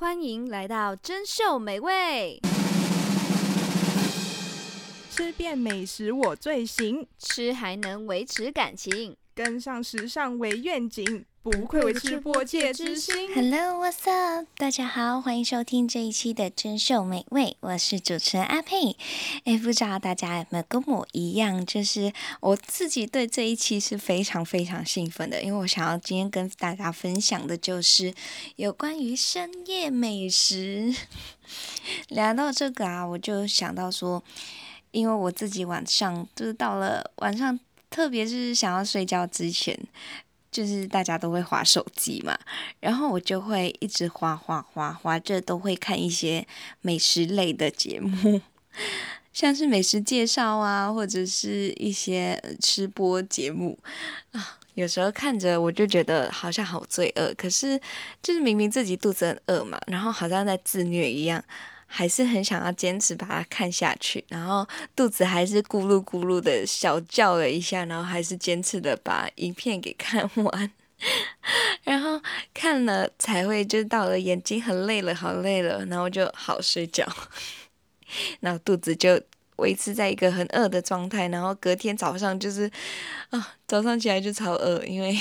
欢迎来到珍秀美味，吃遍美食我最行，吃还能维持感情，跟上时尚为愿景。不愧为吃播界之星。Hello，What's up？大家好，欢迎收听这一期的珍秀美味，我是主持人阿佩。哎，不知道大家有没有跟我一样，就是我自己对这一期是非常非常兴奋的，因为我想要今天跟大家分享的就是有关于深夜美食。聊到这个啊，我就想到说，因为我自己晚上就是到了晚上，特别是想要睡觉之前。就是大家都会划手机嘛，然后我就会一直划划划划着，都会看一些美食类的节目，像是美食介绍啊，或者是一些吃播节目啊。有时候看着我就觉得好像好罪恶，可是就是明明自己肚子很饿嘛，然后好像在自虐一样。还是很想要坚持把它看下去，然后肚子还是咕噜咕噜的小叫了一下，然后还是坚持的把影片给看完，然后看了才会就到了眼睛很累了，好累了，然后就好睡觉，然后肚子就维持在一个很饿的状态，然后隔天早上就是啊，早上起来就超饿，因为。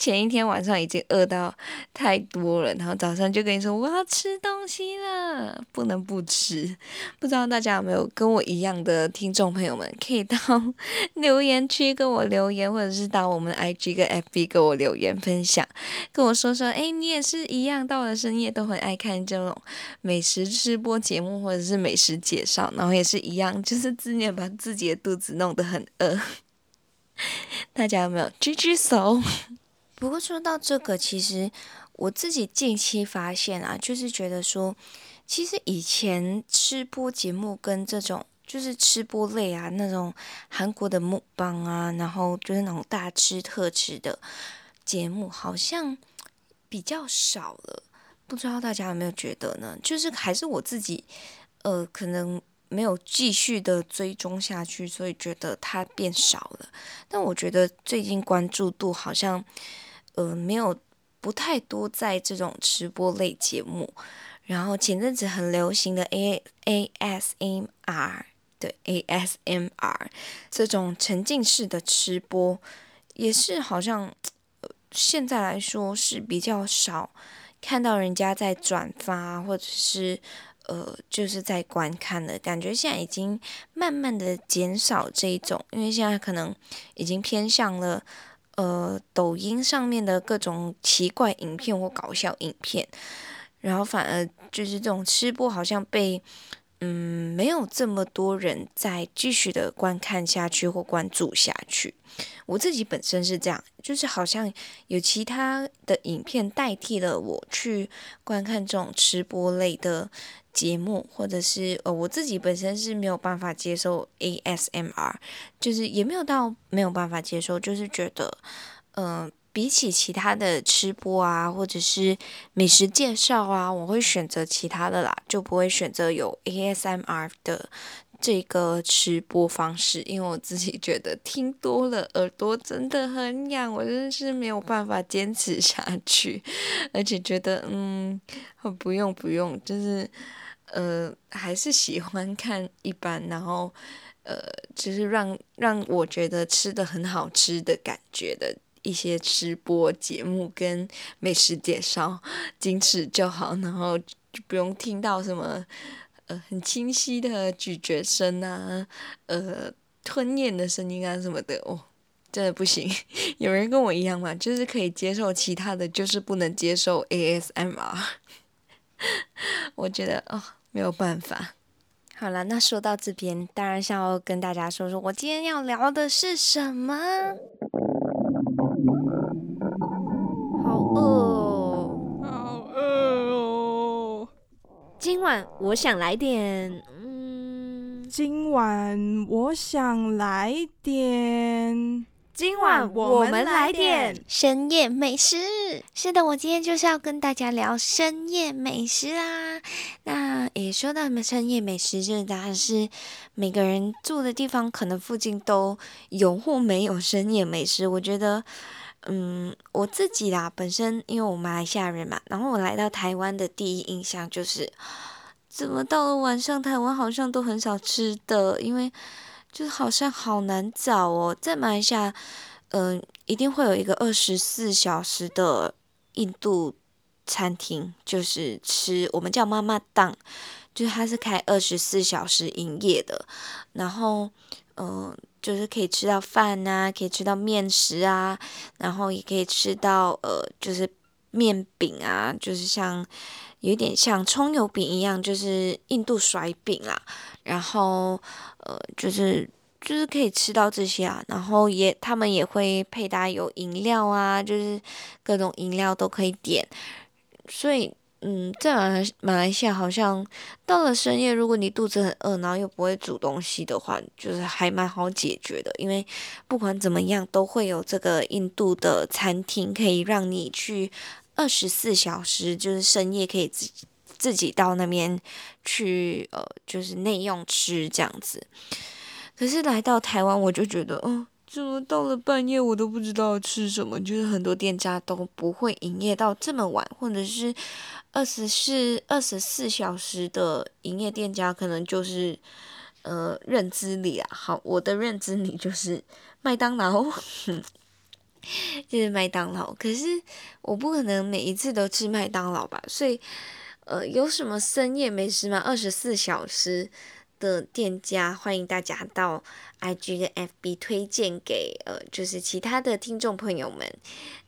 前一天晚上已经饿到太多了，然后早上就跟你说我要吃东西了，不能不吃。不知道大家有没有跟我一样的听众朋友们，可以到留言区跟我留言，或者是到我们的 IG 跟 FB 跟我留言分享，跟我说说，诶，你也是一样，到了深夜都很爱看这种美食吃播节目或者是美食介绍，然后也是一样，就是自虐把自己的肚子弄得很饿。大家有没有举举手？不过说到这个，其实我自己近期发现啊，就是觉得说，其实以前吃播节目跟这种就是吃播类啊，那种韩国的木棒啊，然后就是那种大吃特吃的节目，好像比较少了。不知道大家有没有觉得呢？就是还是我自己，呃，可能没有继续的追踪下去，所以觉得它变少了。但我觉得最近关注度好像。呃，没有，不太多在这种吃播类节目。然后前阵子很流行的 A A S M R，对 A S M R 这种沉浸式的吃播，也是好像，现在来说是比较少看到人家在转发或者是呃就是在观看的感觉，现在已经慢慢的减少这一种，因为现在可能已经偏向了。呃，抖音上面的各种奇怪影片或搞笑影片，然后反而就是这种吃播好像被嗯没有这么多人再继续的观看下去或关注下去。我自己本身是这样，就是好像有其他的影片代替了我去观看这种吃播类的。节目，或者是呃，我自己本身是没有办法接受 ASMR，就是也没有到没有办法接受，就是觉得，嗯、比起其他的吃播啊，或者是美食介绍啊，我会选择其他的啦，就不会选择有 ASMR 的这个吃播方式，因为我自己觉得听多了耳朵真的很痒，我真的是没有办法坚持下去，而且觉得嗯，不用不用，就是。呃，还是喜欢看一般，然后呃，就是让让我觉得吃的很好吃的感觉的一些吃播节目跟美食介绍，仅此就好，然后就不用听到什么呃很清晰的咀嚼声啊，呃吞咽的声音啊什么的哦，真的不行。有人跟我一样吗？就是可以接受其他的，就是不能接受 ASMR。我觉得哦。没有办法。好了，那说到这边，当然想要跟大家说说，我今天要聊的是什么？好饿哦，好饿。今晚我想来点，嗯，今晚我想来点。今晚我们来点深夜美食。是的，我今天就是要跟大家聊深夜美食啦。那也说到什么深夜美食，就是当然是每个人住的地方可能附近都有或没有深夜美食。我觉得，嗯，我自己啦，本身因为我马来西亚人嘛，然后我来到台湾的第一印象就是，怎么到了晚上台湾好像都很少吃的，因为就是好像好难找哦，在马来西亚，嗯、一定会有一个二十四小时的印度餐厅，就是吃我们叫妈妈档，就是它是开二十四小时营业的，然后，嗯、就是可以吃到饭、啊，可以吃到面食啊，然后也可以吃到呃，就是面饼啊，就是像有点像葱油饼一样，就是印度甩饼啊，然后呃，就是就是可以吃到这些啊，然后也他们也会配搭有饮料啊，就是各种饮料都可以点，所以。嗯，在马来马来西亚好像到了深夜，如果你肚子很饿，然后又不会煮东西的话，就是还蛮好解决的。因为不管怎么样，都会有这个印度的餐厅可以让你去二十四小时，就是深夜可以自己自己到那边去，呃，就是内用吃这样子。可是来到台湾，我就觉得，嗯。怎么到了半夜我都不知道吃什么？就是很多店家都不会营业到这么晚，或者是二十四二十四小时的营业店家，可能就是呃认知里啊。好，我的认知里就是 麦当劳，就是麦当劳。可是我不可能每一次都吃麦当劳吧？所以呃，有什么深夜美食吗？二十四小时的店家，欢迎大家到 IG 的 FB 推荐给呃，就是其他的听众朋友们。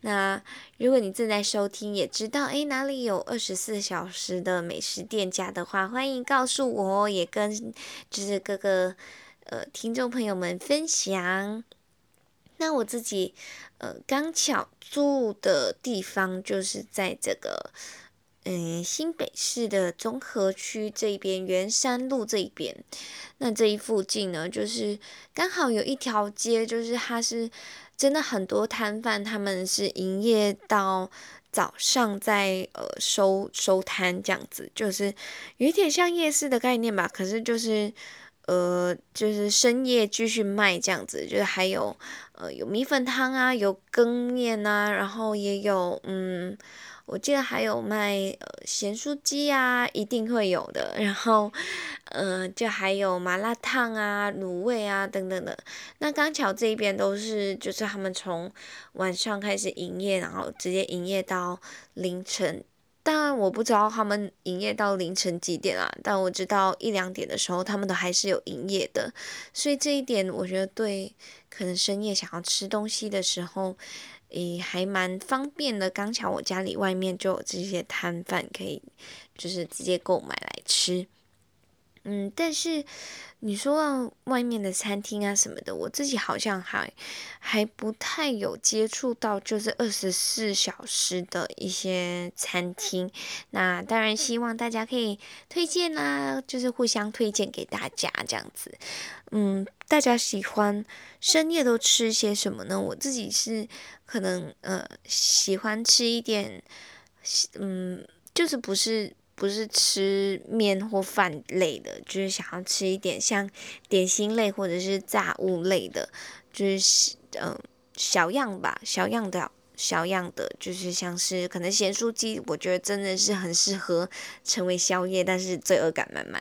那如果你正在收听，也知道诶哪里有二十四小时的美食店家的话，欢迎告诉我，也跟就是各个呃听众朋友们分享。那我自己呃刚巧住的地方就是在这个。嗯，新北市的中和区这边，圆山路这一边，那这一附近呢，就是刚好有一条街，就是它是真的很多摊贩，他们是营业到早上再呃收收摊这样子，就是有点像夜市的概念吧。可是就是呃，就是深夜继续卖这样子，就是还有呃有米粉汤啊，有羹面啊，然后也有嗯。我记得还有卖呃咸酥鸡啊，一定会有的。然后，呃，就还有麻辣烫啊、卤味啊等等的。那刚巧这边都是，就是他们从晚上开始营业，然后直接营业到凌晨。当然我不知道他们营业到凌晨几点啊，但我知道一两点的时候他们都还是有营业的。所以这一点我觉得对，可能深夜想要吃东西的时候。诶，还蛮方便的。刚巧我家里外面就有这些摊贩，可以就是直接购买来吃。嗯，但是你说外面的餐厅啊什么的，我自己好像还还不太有接触到，就是二十四小时的一些餐厅。那当然希望大家可以推荐啊，就是互相推荐给大家这样子。嗯，大家喜欢深夜都吃些什么呢？我自己是可能呃喜欢吃一点，嗯，就是不是。不是吃面或饭类的，就是想要吃一点像点心类或者是炸物类的，就是嗯、小样吧，小样的小样的，就是像是可能咸酥鸡，我觉得真的是很适合成为宵夜，但是罪恶感满满。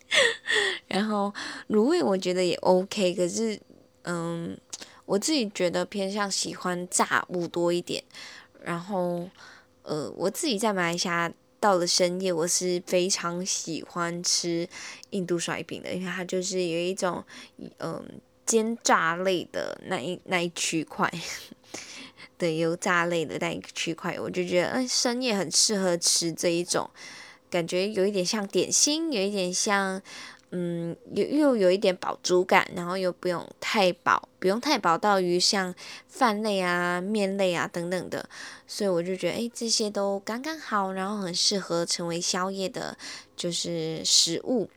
然后卤味我觉得也 OK，可是嗯，我自己觉得偏向喜欢炸物多一点。然后呃，我自己在马来西亚。到了深夜，我是非常喜欢吃印度甩饼的，因为它就是有一种嗯煎炸类的那一那一区块，对，油炸类的那一个区块，我就觉得嗯深夜很适合吃这一种，感觉有一点像点心，有一点像。嗯，又又有一点饱足感，然后又不用太饱，不用太饱到于像饭类啊、面类啊等等的，所以我就觉得，诶，这些都刚刚好，然后很适合成为宵夜的，就是食物。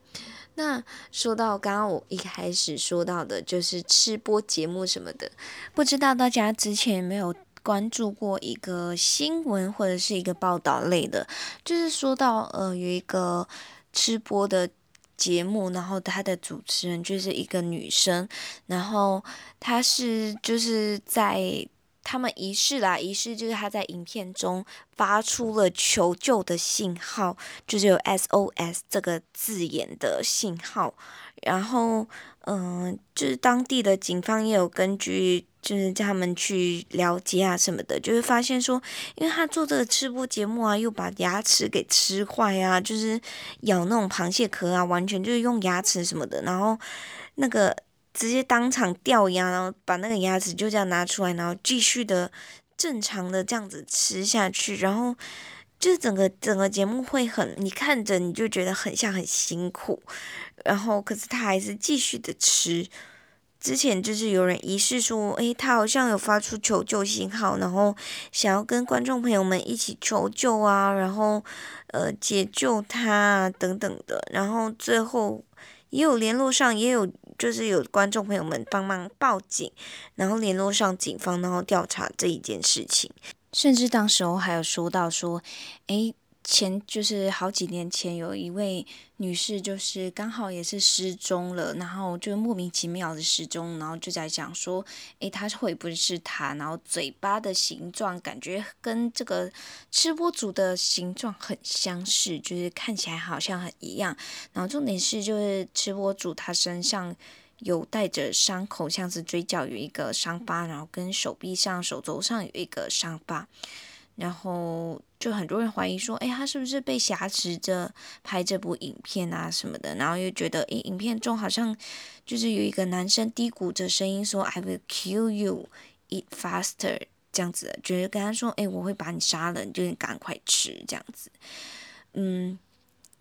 那说到刚刚我一开始说到的，就是吃播节目什么的，不知道大家之前有没有关注过一个新闻或者是一个报道类的，就是说到呃有一个吃播的。节目，然后他的主持人就是一个女生，然后她是就是在他们仪式啦，仪式就是他在影片中发出了求救的信号，就是有 SOS 这个字眼的信号。然后，嗯、就是当地的警方也有根据，就是叫他们去了解啊什么的，就是发现说，因为他做这个吃播节目啊，又把牙齿给吃坏啊，就是咬那种螃蟹壳啊，完全就是用牙齿什么的，然后那个。直接当场掉牙，然后把那个牙齿就这样拿出来，然后继续的正常的这样子吃下去，然后就整个整个节目会很，你看着你就觉得很像很辛苦，然后可是他还是继续的吃。之前就是有人疑似说，诶，他好像有发出求救信号，然后想要跟观众朋友们一起求救啊，然后呃解救他啊等等的，然后最后也有联络上，也有。就是有观众朋友们帮忙报警，然后联络上警方，然后调查这一件事情。甚至当时候还有说到说，诶，前就是好几年前有一位女士，就是刚好也是失踪了，然后就莫名其妙的失踪，然后就在讲说，诶，她会不会是她？然后嘴巴的形状感觉跟这个吃播主的形状很相似，就是看起来好像很一样。然后重点是，就是吃播主她身上。有带着伤口，像是嘴角有一个伤疤，然后跟手臂上、手肘上有一个伤疤，然后就很多人怀疑说，哎，他是不是被挟持着拍这部影片啊什么的？然后又觉得，哎，影片中好像就是有一个男生低谷着声音说，I will kill you, eat faster，这样子，就是跟他说，哎，我会把你杀了，你就赶快吃这样子。嗯，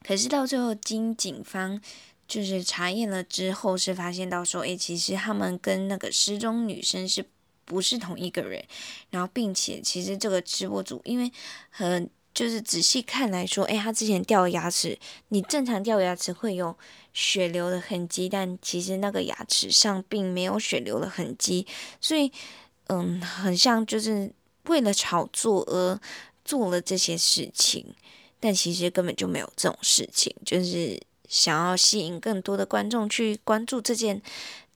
可是到最后，经警方。就是查验了之后，是发现到说，诶，其实他们跟那个失踪女生是不是同一个人？然后，并且其实这个直播主，因为很就是仔细看来说，诶，他之前掉牙齿，你正常掉牙齿会有血流的痕迹，但其实那个牙齿上并没有血流的痕迹，所以，嗯，很像就是为了炒作而做了这些事情，但其实根本就没有这种事情，就是。想要吸引更多的观众去关注这件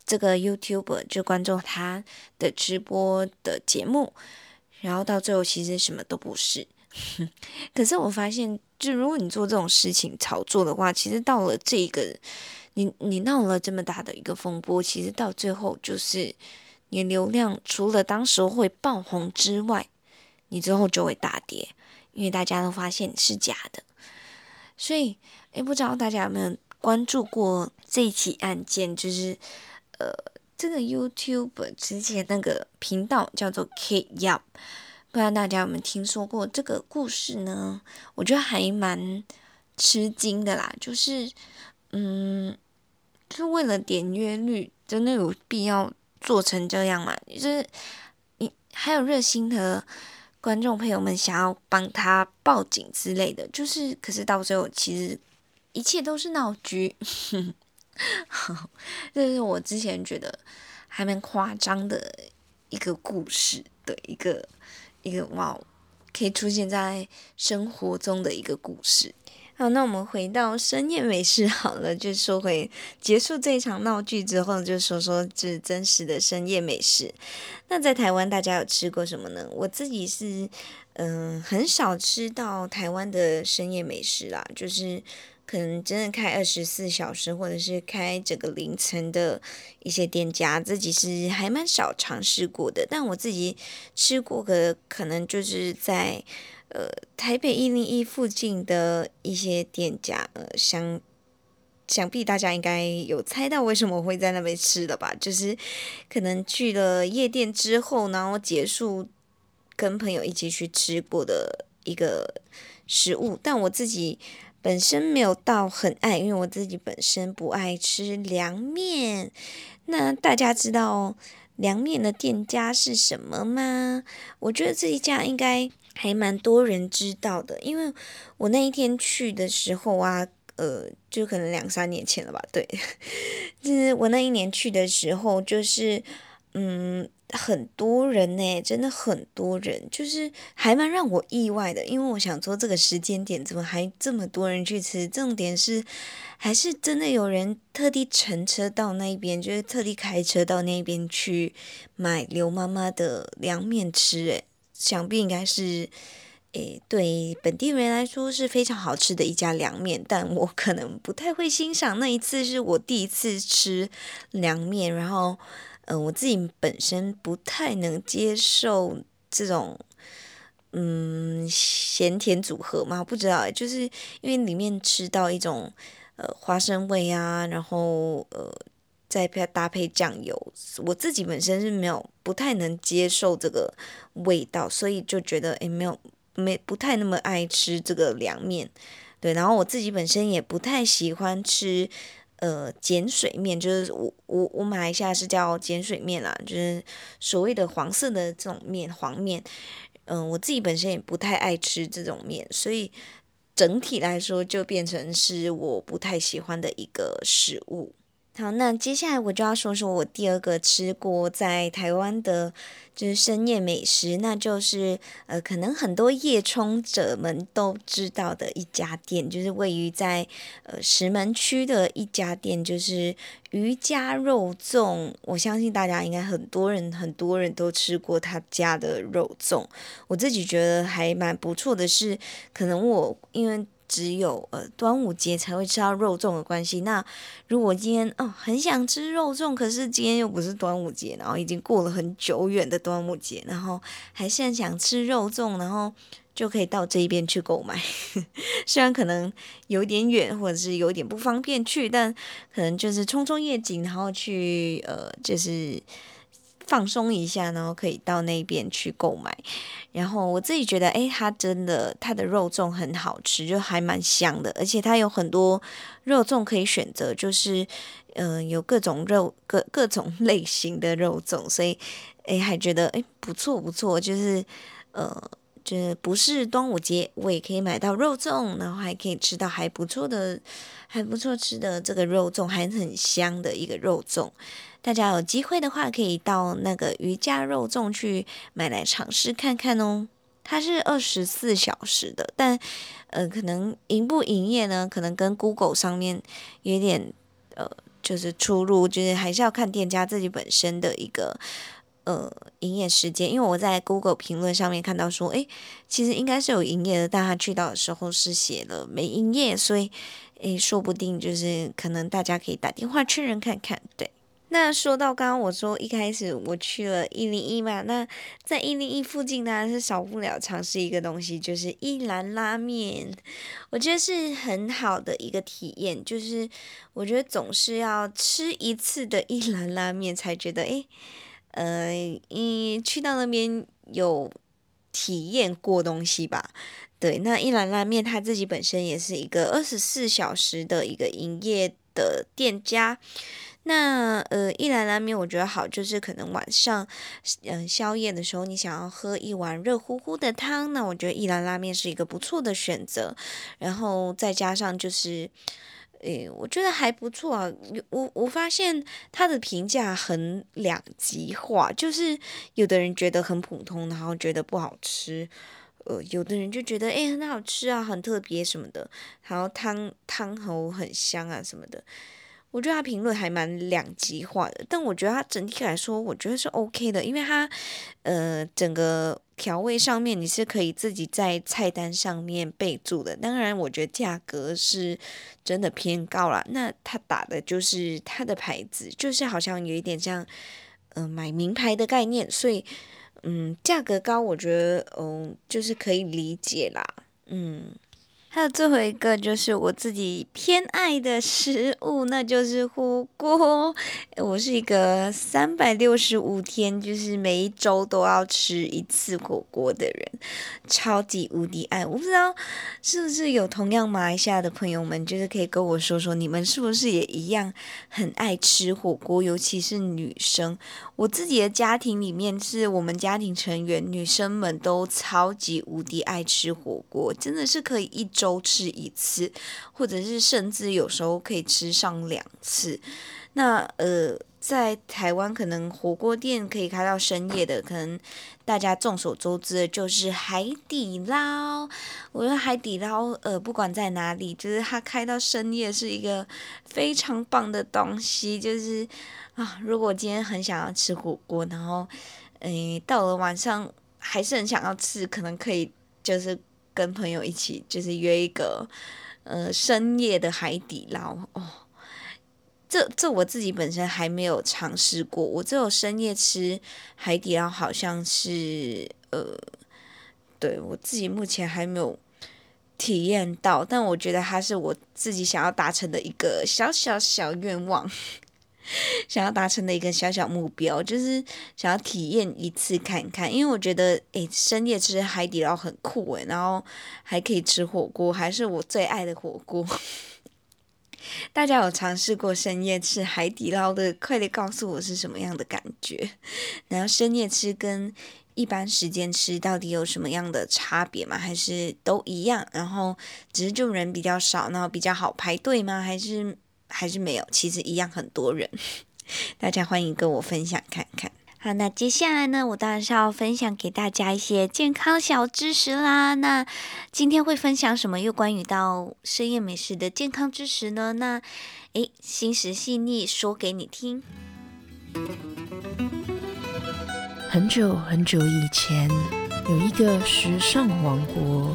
这个 YouTube 就关注他的直播的节目，然后到最后其实什么都不是。可是我发现，就如果你做这种事情炒作的话，其实到了这个你你闹了这么大的一个风波，其实到最后就是你流量除了当时会爆红之外，你之后就会大跌，因为大家都发现是假的，所以。诶，不知道大家有没有关注过这起案件？就是，呃，这个 YouTube 之前那个频道叫做 K Yap，不知道大家有没有听说过这个故事呢？我觉得还蛮吃惊的啦。就是，嗯，就是为了点阅率，真的有必要做成这样吗？就是你还有热心的观众朋友们想要帮他报警之类的，就是，可是到最后其实。一切都是闹剧，这是我之前觉得还蛮夸张的一个故事，对，一个一个哇，可以出现在生活中的一个故事。好，那我们回到深夜美食好了，就说回结束这一场闹剧之后，就说说这真实的深夜美食。那在台湾，大家有吃过什么呢？我自己是嗯、很少吃到台湾的深夜美食啦，就是。可能真的开二十四小时，或者是开整个凌晨的一些店家，自己是还蛮少尝试过的。但我自己吃过的，可能就是在呃台北一零一附近的一些店家，呃，想想必大家应该有猜到为什么我会在那边吃的吧？就是可能去了夜店之后，然后结束跟朋友一起去吃过的一个食物，但我自己。本身没有到很爱，因为我自己本身不爱吃凉面。那大家知道凉面的店家是什么吗？我觉得这一家应该还蛮多人知道的，因为我那一天去的时候啊，呃，就可能两三年前了吧，对，就是我那一年去的时候，就是嗯，很多人呢，真的很多人，就是还蛮让我意外的，因为我想说这个时间点怎么还这么多人去吃？重点是还是真的有人特地乘车到那边，就是特地开车到那边去买刘妈妈的凉面吃。诶，想必应该是诶，对本地人来说是非常好吃的一家凉面，但我可能不太会欣赏。那一次是我第一次吃凉面，然后。嗯、我自己本身不太能接受这种，嗯，咸甜组合嘛，不知道，就是因为里面吃到一种呃花生味啊，然后呃再配搭配酱油，我自己本身是没有不太能接受这个味道，所以就觉得诶，没有没不太那么爱吃这个凉面，对，然后我自己本身也不太喜欢吃。呃，碱水面就是我我我马来西亚是叫碱水面啦，就是所谓的黄色的这种面黄面。嗯、我自己本身也不太爱吃这种面，所以整体来说就变成是我不太喜欢的一个食物。好，那接下来我就要说说我第二个吃过在台湾的，就是深夜美食，那就是呃，可能很多夜冲者们都知道的一家店，就是位于在呃石门区的一家店，就是余家肉粽。我相信大家应该很多人很多人都吃过他家的肉粽，我自己觉得还蛮不错的是，可能我因为。只有呃端午节才会吃到肉粽的关系。那如果今天哦很想吃肉粽，可是今天又不是端午节，然后已经过了很久远的端午节，然后还是很想吃肉粽，然后就可以到这一边去购买。虽然可能有点远，或者是有点不方便去，但可能就是冲冲夜景，然后去呃就是。放松一下，然后可以到那边去购买。然后我自己觉得，诶，它真的它的肉粽很好吃，就还蛮香的。而且它有很多肉粽可以选择，就是嗯、有各种肉各各种类型的肉粽，所以诶，还觉得诶不错不错，就是呃，就是不是端午节我也可以买到肉粽，然后还可以吃到还不错的还不错吃的这个肉粽，还很香的一个肉粽。大家有机会的话，可以到那个余家肉粽去买来尝试看看哦。它是二十四小时的，但呃，可能营不营业呢？可能跟 Google 上面有点呃，就是出入，就是还是要看店家自己本身的一个呃营业时间。因为我在 Google 评论上面看到说，诶，其实应该是有营业的，但他去到的时候是写了没营业，所以诶，说不定就是可能大家可以打电话确认看看，对。那说到刚刚我说一开始我去了一零一嘛，那在一零一附近呢是少不了尝试一个东西，就是一兰拉面。我觉得是很好的一个体验，就是我觉得总是要吃一次的一兰拉面才觉得，诶，呃，你去到那边有体验过东西吧？对，那一兰拉面它自己本身也是一个二十四小时的一个营业的店家。那呃，一兰拉面我觉得好，就是可能晚上，嗯、宵夜的时候你想要喝一碗热乎乎的汤，那我觉得一兰拉面是一个不错的选择。然后再加上就是，诶，我觉得还不错啊。我我发现它的评价很两极化，就是有的人觉得很普通，然后觉得不好吃，呃，有的人就觉得诶很好吃啊，很特别什么的，然后汤汤头很香啊什么的。我觉得他评论还蛮两极化的，但我觉得他整体来说，我觉得是 OK 的，因为他，呃，整个调味上面你是可以自己在菜单上面备注的。当然，我觉得价格是真的偏高了。那他打的就是他的牌子，就是好像有一点像，嗯、买名牌的概念，所以，嗯，价格高，我觉得，嗯，就是可以理解啦，嗯。还有最后一个就是我自己偏爱的食物，那就是火锅。我是一个三百六十五天，就是每一周都要吃一次火锅的人，超级无敌爱。我不知道是不是有同样马来西亚的朋友们，就是可以跟我说说，你们是不是也一样很爱吃火锅，尤其是女生。我自己的家庭里面，是我们家庭成员女生们都超级无敌爱吃火锅，真的是可以一周。周吃一次，或者是甚至有时候可以吃上两次。那呃，在台湾可能火锅店可以开到深夜的，可能大家众所周知的就是海底捞。我觉得海底捞，呃，不管在哪里，就是它开到深夜是一个非常棒的东西。就是啊，如果今天很想要吃火锅，然后，诶，到了晚上还是很想要吃，可能可以就是跟朋友一起，就是约一个，呃，深夜的海底捞哦。这这我自己本身还没有尝试过，我只有深夜吃海底捞，好像是呃，对，我自己目前还没有体验到，但我觉得它是我自己想要达成的一个小小小愿望，想要达成的一个小小目标，就是想要体验一次看看，因为我觉得诶，深夜吃海底捞很酷诶，然后还可以吃火锅，还是我最爱的火锅。大家有尝试过深夜吃海底捞的，快点告诉我是什么样的感觉。然后深夜吃跟一般时间吃到底有什么样的差别吗？还是都一样？然后只是就人比较少，然后比较好排队吗？还是还是没有？其实一样很多人。大家欢迎跟我分享看看。好，那接下来呢，我当然是要分享给大家一些健康小知识啦。那今天会分享什么？又关于到深夜美食的健康知识呢？那，诶，心食细腻说给你听。很久很久以前，有一个时尚王国，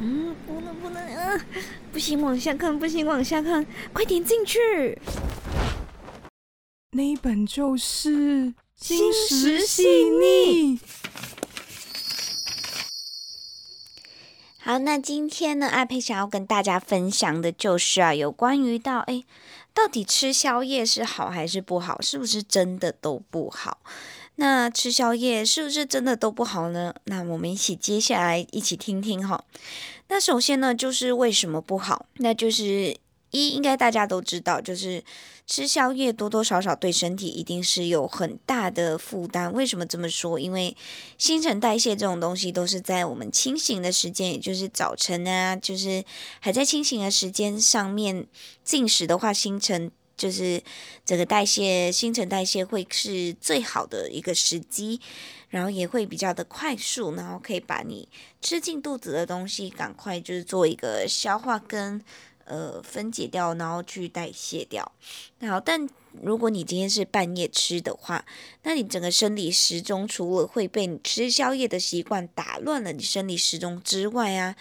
嗯，不能不能啊！不行，往下看，不行，往下看，快点进去。那一本就是《心食细腻》。好，那今天呢，阿佩想要跟大家分享的就是啊，有关于到哎，到底吃宵夜是好还是不好？是不是真的都不好？那吃宵夜是不是真的都不好呢？那我们一起接下来一起听听哈。那首先呢，就是为什么不好？那就是一，应该大家都知道，就是。吃宵夜多多少少对身体一定是有很大的负担。为什么这么说？因为新陈代谢这种东西都是在我们清醒的时间，也就是早晨啊，就是还在清醒的时间上面进食的话，新陈就是整个代谢，新陈代谢会是最好的一个时机，然后也会比较的快速，然后可以把你吃进肚子的东西赶快就是做一个消化跟。呃，分解掉，然后去代谢掉。好，但如果你今天是半夜吃的话，那你整个生理时钟除了会被你吃宵夜的习惯打乱了你生理时钟之外啊，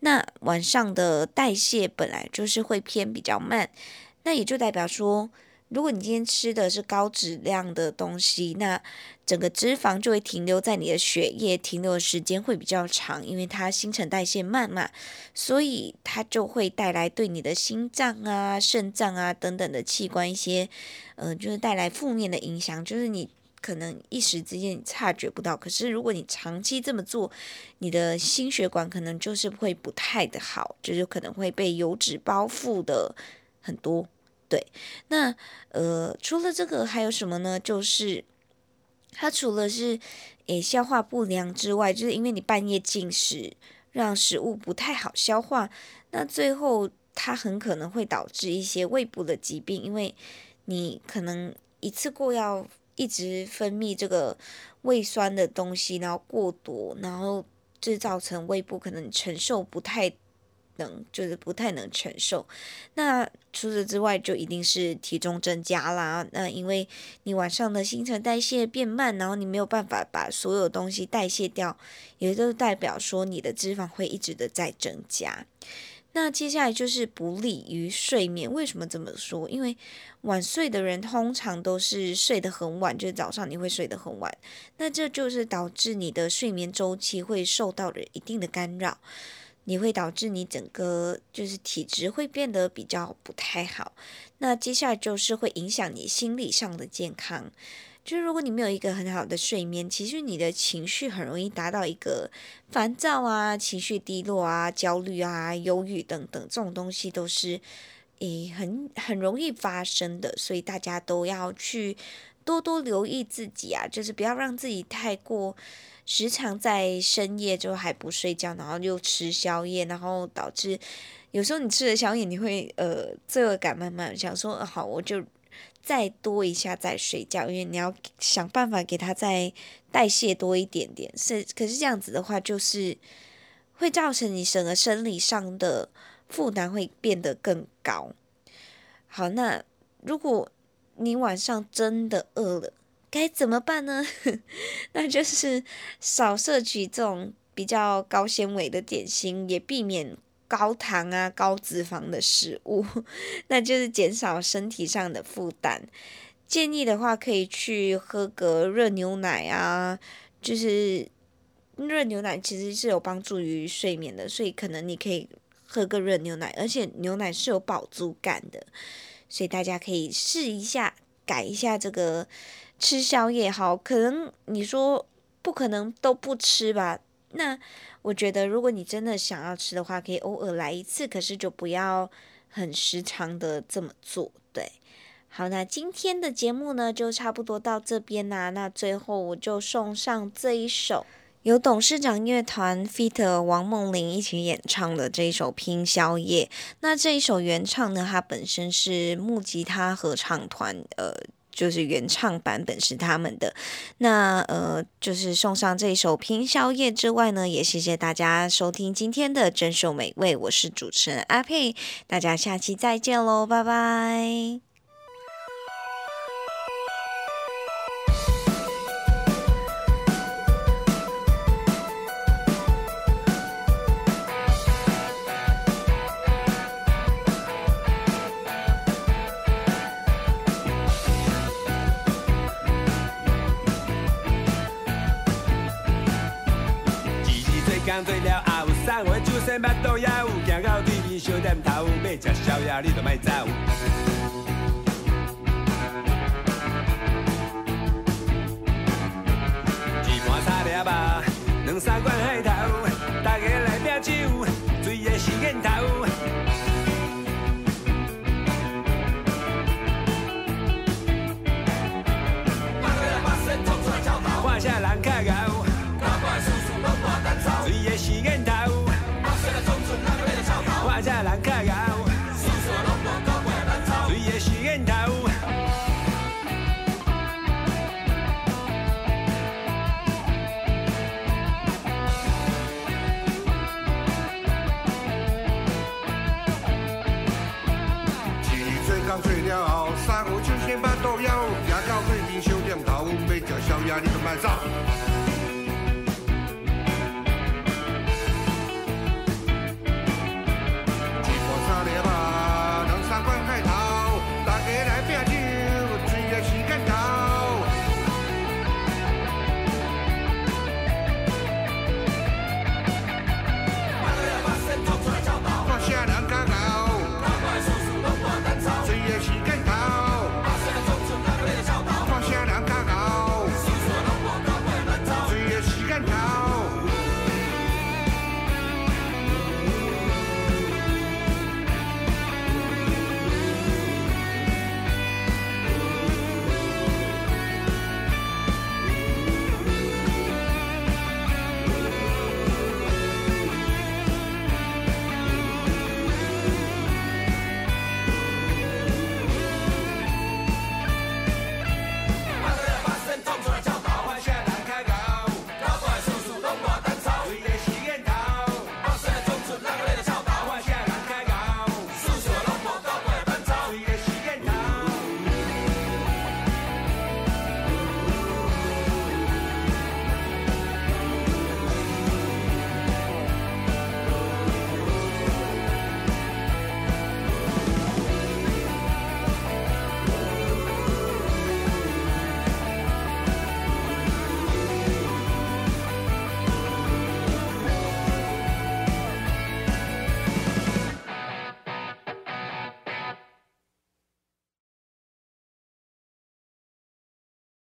那晚上的代谢本来就是会偏比较慢，那也就代表说。如果你今天吃的是高质量的东西，那整个脂肪就会停留在你的血液，停留的时间会比较长，因为它新陈代谢慢嘛，所以它就会带来对你的心脏啊、肾脏啊等等的器官一些，呃，就是带来负面的影响，就是你可能一时之间你察觉不到，可是如果你长期这么做，你的心血管可能就是会不太的好，就是可能会被油脂包覆的很多。对，那呃，除了这个还有什么呢？就是它除了是诶消化不良之外，就是因为你半夜进食，让食物不太好消化，那最后它很可能会导致一些胃部的疾病，因为你可能一次过要一直分泌这个胃酸的东西，然后过多，然后就造成胃部可能承受不太。能就是不太能承受，那除此之外就一定是体重增加啦。那因为你晚上的新陈代谢变慢，然后你没有办法把所有东西代谢掉，也就代表说你的脂肪会一直的在增加。那接下来就是不利于睡眠。为什么这么说？因为晚睡的人通常都是睡得很晚，就是早上你会睡得很晚，那这就是导致你的睡眠周期会受到了一定的干扰。你会导致你整个就是体质会变得比较不太好，那接下来就是会影响你心理上的健康，就是如果你没有一个很好的睡眠，其实你的情绪很容易达到一个烦躁啊、情绪低落啊、焦虑啊、忧郁等等，这种东西都是诶很很容易发生的，所以大家都要去多多留意自己啊，就是不要让自己太过时常在深夜就还不睡觉，然后又吃宵夜，然后导致有时候你吃了宵夜，你会呃罪恶感慢慢想说，好我就。再多一下再睡觉，因为你要想办法给它再代谢多一点点。是，可是这样子的话，就是会造成你整个生理上的负担会变得更高。好，那如果你晚上真的饿了，该怎么办呢？那就是少摄取这种比较高纤维的点心，也避免。高糖啊、高脂肪的食物，那就是减少身体上的负担。建议的话，可以去喝个热牛奶啊，就是热牛奶其实是有帮助于睡眠的，所以可能你可以喝个热牛奶，而且牛奶是有饱足感的，所以大家可以试一下，改一下这个吃宵夜。好，可能你说不可能都不吃吧？那我觉得，如果你真的想要吃的话，可以偶尔来一次，可是就不要很时常的这么做。对，好，那今天的节目呢，就差不多到这边啦。那最后我就送上这一首由董事长乐团 feat. 王梦玲一起演唱的这一首《拼宵夜》。那这一首原唱呢，它本身是木吉他合唱团，呃。就是原唱版本是他们的，那呃，就是送上这一首《拼宵夜》之外呢，也谢谢大家收听今天的珍馐美味，我是主持人阿佩，大家下期再见喽，拜拜。工作了后，送货酒仙巴肚也有，行到对面小店头，要吃宵夜你都莫走。一盘炒粒肉，两三罐海头，大家来拼酒，醉的是瘾头。宵夜你都买早。